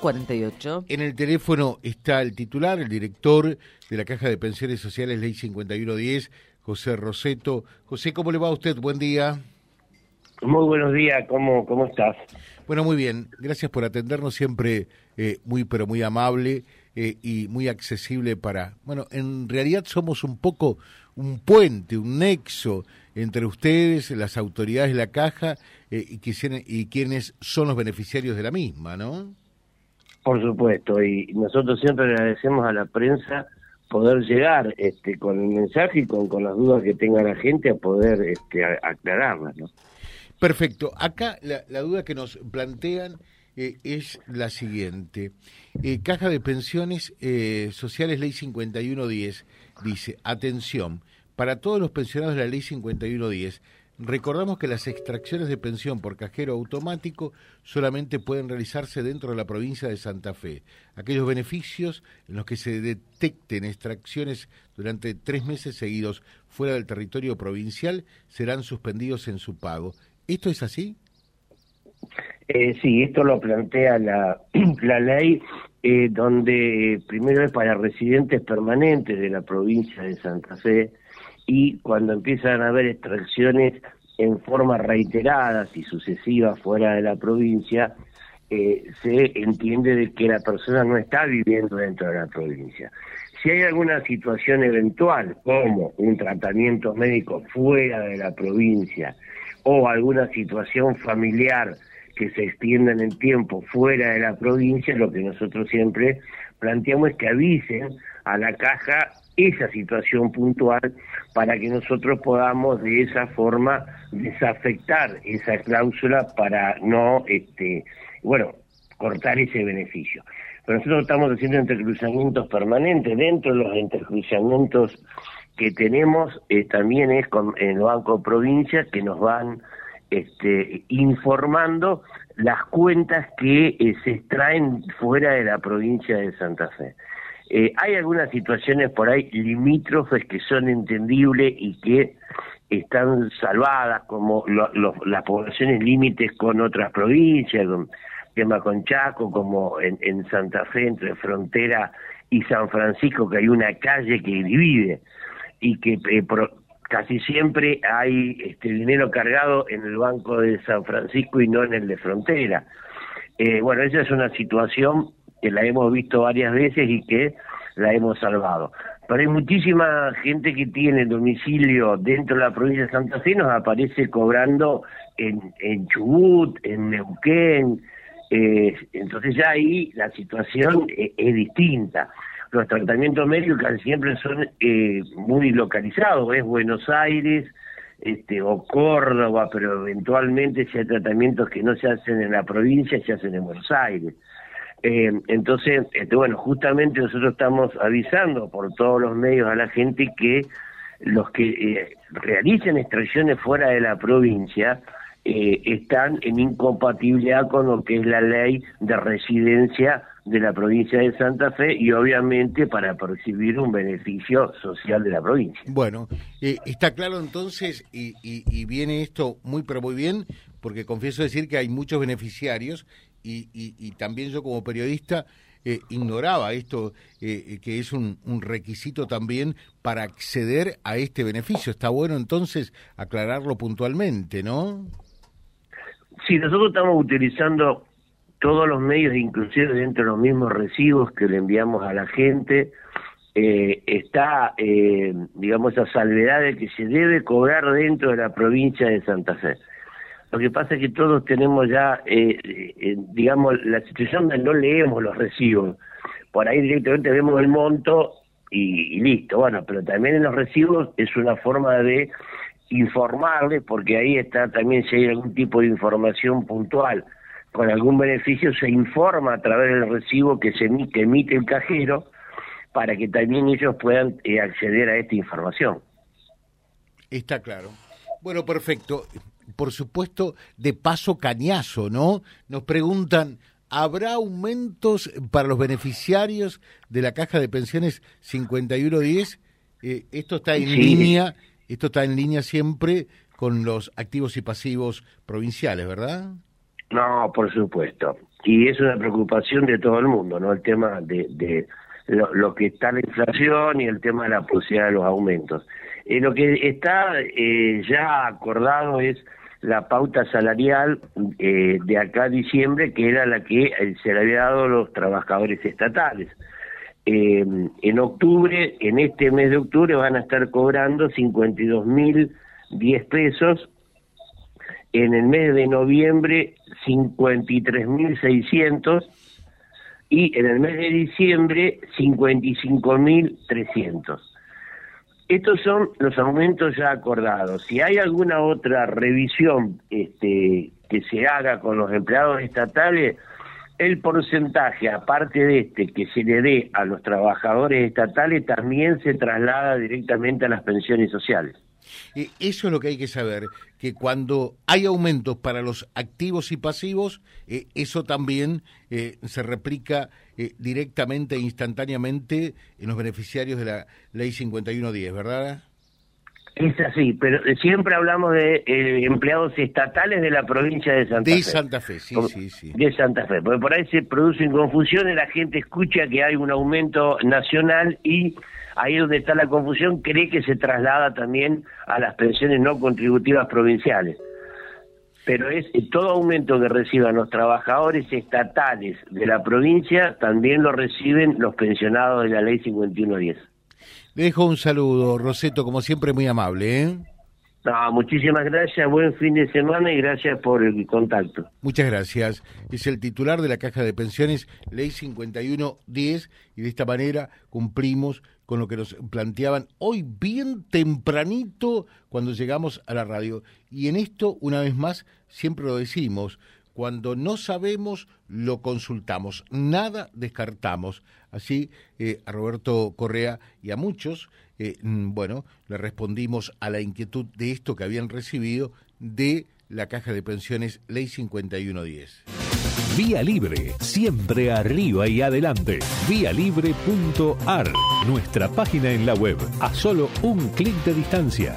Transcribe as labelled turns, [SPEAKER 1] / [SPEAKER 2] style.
[SPEAKER 1] 248.
[SPEAKER 2] En el teléfono está el titular, el director de la Caja de Pensiones Sociales, Ley 5110, José Roseto. José, ¿cómo le va a usted? Buen día.
[SPEAKER 3] Muy buenos días, ¿cómo, cómo estás?
[SPEAKER 2] Bueno, muy bien. Gracias por atendernos, siempre eh, muy, pero muy amable eh, y muy accesible para... Bueno, en realidad somos un poco un puente, un nexo entre ustedes, las autoridades de la caja eh, y, y quienes son los beneficiarios de la misma, ¿no?
[SPEAKER 3] Por supuesto, y nosotros siempre agradecemos a la prensa poder llegar este, con el mensaje y con, las dudas que tenga la gente a poder este, aclararlas, ¿no?
[SPEAKER 2] Perfecto. Acá la, duda que nos plantean eh, es la siguiente. Eh, Caja de Pensiones eh, Sociales Ley 5110 dice, atención, para todos los pensionados de la Ley 5110, recordamos que las extracciones de pensión por cajero automático solamente pueden realizarse dentro de la provincia de Santa Fe. Aquellos beneficios en los que se detecten extracciones durante tres meses seguidos fuera del territorio provincial serán suspendidos en su pago ¿Esto es así?
[SPEAKER 3] Eh, sí, esto lo plantea la, la ley, eh, donde primero es para residentes permanentes de la provincia de Santa Fe y cuando empiezan a haber extracciones en forma reiteradas y sucesivas fuera de la provincia, eh, se entiende de que la persona no está viviendo dentro de la provincia. Si hay alguna situación eventual, como un tratamiento médico fuera de la provincia, o alguna situación familiar que se extienda en el tiempo fuera de la provincia, lo que nosotros siempre planteamos es que avisen a la caja esa situación puntual para que nosotros podamos de esa forma desafectar esa cláusula para no, este, bueno, cortar ese beneficio. Pero nosotros estamos haciendo entrecruzamientos permanentes. Dentro de los entrecruzamientos que tenemos eh, también es con, el Banco Provincia que nos van este, informando las cuentas que eh, se extraen fuera de la provincia de Santa Fe. Eh, hay algunas situaciones por ahí limítrofes que son entendibles y que están salvadas, como las poblaciones límites con otras provincias, con tema con Chaco, como en, en Santa Fe, entre Frontera y San Francisco, que hay una calle que divide y que eh, casi siempre hay este dinero cargado en el banco de San Francisco y no en el de frontera. Eh, bueno, esa es una situación que la hemos visto varias veces y que la hemos salvado. Pero hay muchísima gente que tiene domicilio dentro de la provincia de Santa Fe, nos aparece cobrando en, en Chubut, en Neuquén, eh, entonces ya ahí la situación eh, es distinta los tratamientos médicos siempre son eh, muy localizados, es Buenos Aires este, o Córdoba, pero eventualmente si hay tratamientos que no se hacen en la provincia, se hacen en Buenos Aires. Eh, entonces, este, bueno, justamente nosotros estamos avisando por todos los medios a la gente que los que eh, realicen extracciones fuera de la provincia eh, están en incompatibilidad con lo que es la ley de residencia de la provincia de Santa Fe y obviamente para percibir un beneficio social de la provincia.
[SPEAKER 2] Bueno, eh, está claro entonces y, y, viene esto muy pero muy bien porque confieso decir que hay muchos beneficiarios y, y también yo como periodista eh, ignoraba esto, eh, que es un, un, requisito también para acceder a este beneficio. Está bueno entonces aclararlo puntualmente, ¿no?
[SPEAKER 3] Sí, nosotros estamos utilizando todos los medios, inclusive dentro de los mismos recibos que le enviamos a la gente, eh, está, eh, digamos, esa salvedad de que se debe cobrar dentro de la provincia de Santa Fe. Lo que pasa es que todos tenemos ya, eh, eh digamos, la situación de no leemos los recibos. Por ahí directamente vemos el monto y, listo. Bueno, pero también en los recibos es una forma de informarles, porque ahí está también si hay algún tipo de información puntual con algún beneficio, se informa a través del recibo que se emite, emite el cajero para que también ellos puedan eh, acceder a esta información.
[SPEAKER 2] Está claro. Bueno, perfecto. Por supuesto, de paso cañazo, ¿no? Nos preguntan, ¿habrá aumentos para los beneficiarios de la caja de pensiones 5110? Eh, esto está en línea esto está en línea siempre con los activos y pasivos provinciales, ¿verdad?
[SPEAKER 3] No, por supuesto. y es una preocupación de todo el mundo, ¿no? El tema de, de lo, que está la inflación y el tema de la posibilidad de los aumentos. Eh, lo que está eh, ya acordado es la pauta salarial eh, de acá a diciembre, que era la que eh, se le había dado a los trabajadores estatales. Eh, en octubre, en este mes de octubre, van a estar cobrando 52 mil 10 pesos. En el mes de noviembre, 53 mil 600. Y en el mes de diciembre, 55 mil 300. Estos son los aumentos ya acordados. Si hay alguna otra revisión este, que se haga con los empleados estatales, el porcentaje, aparte de este, que se le dé a los trabajadores estatales, también se traslada directamente a las pensiones sociales.
[SPEAKER 2] Eh, eso es lo que hay que saber, que cuando hay aumentos para los activos y pasivos, eh, eso también eh, se replica directamente e instantáneamente en los beneficiarios de la ley 5110, ¿verdad?
[SPEAKER 3] Es así, pero siempre hablamos de empleados estatales de la provincia de Santa
[SPEAKER 2] Fe.
[SPEAKER 3] De
[SPEAKER 2] Santa Fe, sí, sí, sí.
[SPEAKER 3] De Santa Fe, porque por ahí se producen confusiones, la gente escucha que hay un aumento nacional y ahí donde está la confusión, cree que se traslada también a las pensiones no contributivas provinciales. Pero es todo aumento que reciban los trabajadores estatales de la provincia, también lo reciben los pensionados de la ley 5110.
[SPEAKER 2] Dejo un saludo, Roseto, como siempre muy amable. ¿eh?
[SPEAKER 3] muchísimas gracias, buen fin de semana y gracias por el contacto.
[SPEAKER 2] Muchas gracias. Es el titular de la Caja de Pensiones, Ley 5110, y de esta manera cumplimos con lo que nos planteaban hoy bien tempranito cuando llegamos a la radio. Y en esto, una vez más, siempre lo decimos, cuando no sabemos, lo consultamos, nada descartamos. Así, eh, a Roberto Correa y a muchos, eh, mm, bueno, le respondimos a la inquietud de esto que habían recibido de la Caja de Pensiones Ley 5110.
[SPEAKER 1] Vía Libre, siempre arriba y adelante. Vialibre.ar, nuestra página en la web, a solo un clic de distancia